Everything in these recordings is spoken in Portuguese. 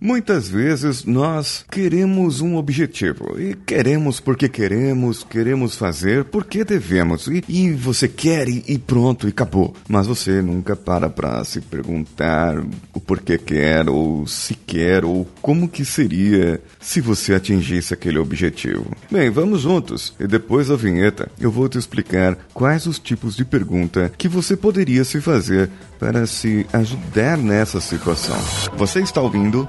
Muitas vezes nós queremos um objetivo e queremos porque queremos, queremos fazer porque devemos e, e você quer e, e, pronto e acabou. Mas você nunca para para se perguntar o porquê quer ou se quer ou como que seria se você atingisse aquele objetivo. Bem, vamos juntos e depois da vinheta eu vou te explicar quais os tipos de pergunta que você poderia se fazer para se ajudar nessa situação. Você está ouvindo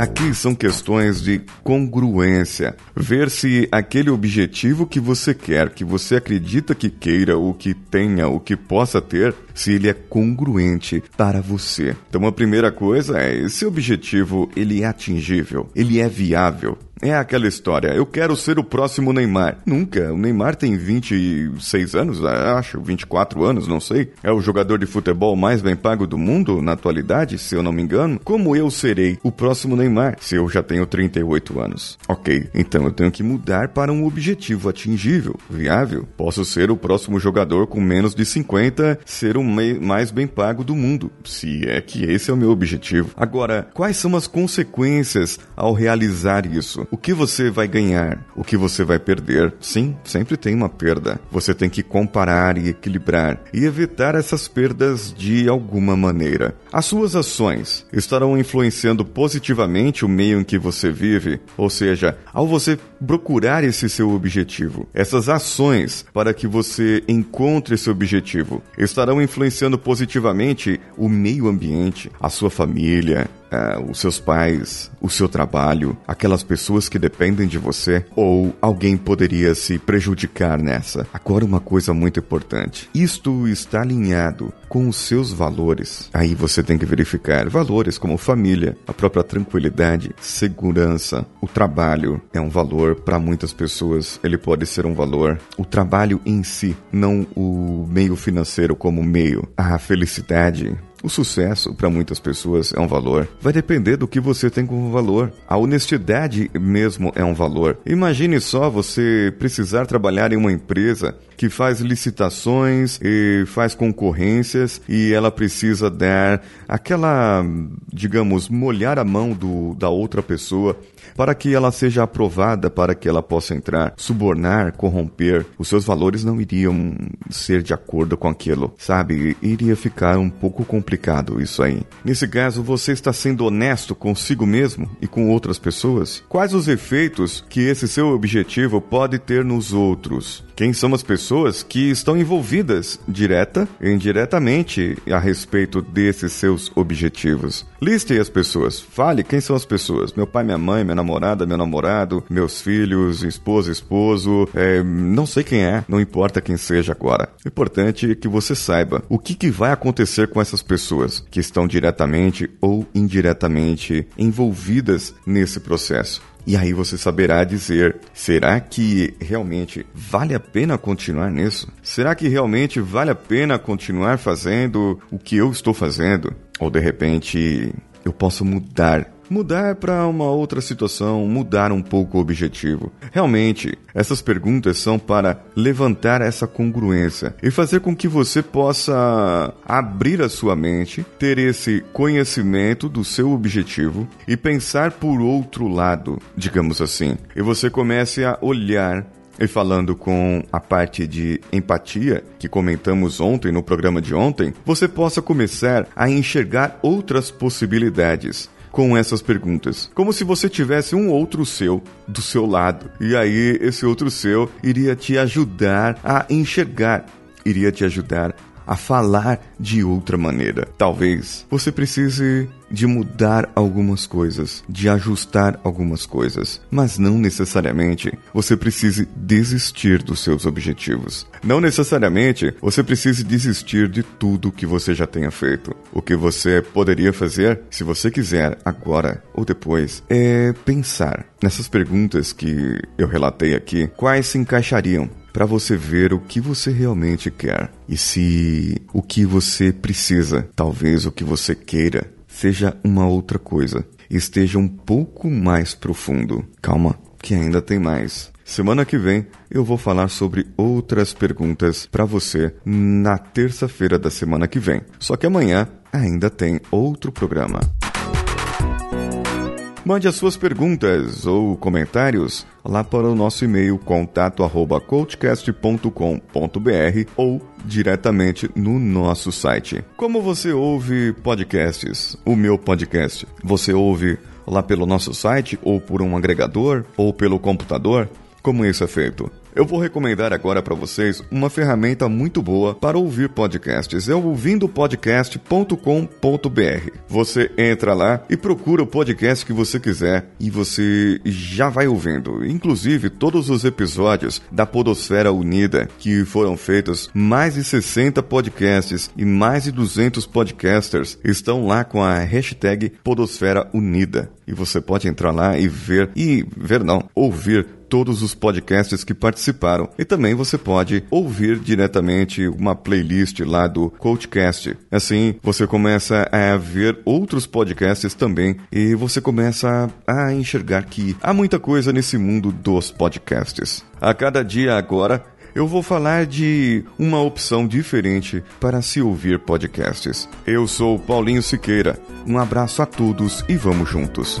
Aqui são questões de congruência. Ver se aquele objetivo que você quer, que você acredita que queira, ou que tenha, ou que possa ter, se ele é congruente para você. Então a primeira coisa é, esse objetivo, ele é atingível, ele é viável. É aquela história, eu quero ser o próximo Neymar. Nunca, o Neymar tem 26 anos, acho, 24 anos, não sei. É o jogador de futebol mais bem pago do mundo na atualidade, se eu não me engano. Como eu serei o próximo Neymar se eu já tenho 38 anos? Ok, então eu tenho que mudar para um objetivo atingível, viável. Posso ser o próximo jogador com menos de 50, ser o mais bem pago do mundo, se é que esse é o meu objetivo. Agora, quais são as consequências ao realizar isso? O que você vai ganhar? O que você vai perder? Sim, sempre tem uma perda. Você tem que comparar e equilibrar e evitar essas perdas de alguma maneira. As suas ações estarão influenciando positivamente o meio em que você vive, ou seja, ao você procurar esse seu objetivo, essas ações para que você encontre esse objetivo estarão influenciando positivamente o meio ambiente, a sua família, uh, os seus pais, o seu trabalho, aquelas pessoas que dependem de você, ou alguém poderia se prejudicar nessa. Agora, uma coisa muito importante: isto está alinhado com os seus valores. Aí você tem que verificar valores como família, a própria tranquilidade, segurança, o trabalho é um valor para muitas pessoas, ele pode ser um valor. O trabalho em si, não o meio financeiro como meio. A felicidade, o sucesso, para muitas pessoas, é um valor. Vai depender do que você tem como valor. A honestidade mesmo é um valor. Imagine só você precisar trabalhar em uma empresa que faz licitações e faz e ela precisa dar aquela, digamos, molhar a mão do, da outra pessoa para que ela seja aprovada, para que ela possa entrar, subornar, corromper. Os seus valores não iriam ser de acordo com aquilo, sabe? Iria ficar um pouco complicado isso aí. Nesse caso, você está sendo honesto consigo mesmo e com outras pessoas? Quais os efeitos que esse seu objetivo pode ter nos outros? Quem são as pessoas que estão envolvidas direta e indiretamente a respeito desses seus objetivos? Liste as pessoas. Fale quem são as pessoas. Meu pai, minha mãe, minha namorada, meu namorado, meus filhos, esposa, esposo. É, não sei quem é, não importa quem seja agora. O importante é que você saiba o que, que vai acontecer com essas pessoas que estão diretamente ou indiretamente envolvidas nesse processo. E aí você saberá dizer: será que realmente vale a pena continuar nisso? Será que realmente vale a pena continuar fazendo o que eu estou fazendo? Ou de repente eu posso mudar mudar para uma outra situação, mudar um pouco o objetivo. Realmente, essas perguntas são para levantar essa congruência e fazer com que você possa abrir a sua mente, ter esse conhecimento do seu objetivo e pensar por outro lado, digamos assim. E você comece a olhar e falando com a parte de empatia que comentamos ontem no programa de ontem, você possa começar a enxergar outras possibilidades com essas perguntas. Como se você tivesse um outro seu do seu lado. E aí, esse outro seu iria te ajudar a enxergar, iria te ajudar a falar de outra maneira. Talvez você precise de mudar algumas coisas, de ajustar algumas coisas, mas não necessariamente você precise desistir dos seus objetivos. Não necessariamente você precise desistir de tudo que você já tenha feito. O que você poderia fazer, se você quiser, agora ou depois, é pensar nessas perguntas que eu relatei aqui, quais se encaixariam para você ver o que você realmente quer e se o que você precisa, talvez o que você queira, seja uma outra coisa. Esteja um pouco mais profundo. Calma, que ainda tem mais. Semana que vem eu vou falar sobre outras perguntas para você na terça-feira da semana que vem. Só que amanhã ainda tem outro programa. Mande as suas perguntas ou comentários lá para o nosso e-mail contato@coachcast.com.br ou diretamente no nosso site. Como você ouve podcasts? O meu podcast. Você ouve lá pelo nosso site ou por um agregador ou pelo computador? Como isso é feito? Eu vou recomendar agora para vocês uma ferramenta muito boa para ouvir podcasts. É o ouvindopodcast.com.br. Você entra lá e procura o podcast que você quiser e você já vai ouvindo. Inclusive todos os episódios da Podosfera Unida, que foram feitos mais de 60 podcasts e mais de 200 podcasters estão lá com a hashtag Podosfera Unida. E você pode entrar lá e ver, e ver não, ouvir todos os podcasts que participaram. E também você pode ouvir diretamente uma playlist lá do Coachcast. Assim, você começa a ver outros podcasts também e você começa a enxergar que há muita coisa nesse mundo dos podcasts. A cada dia agora, eu vou falar de uma opção diferente para se ouvir podcasts. Eu sou Paulinho Siqueira. Um abraço a todos e vamos juntos.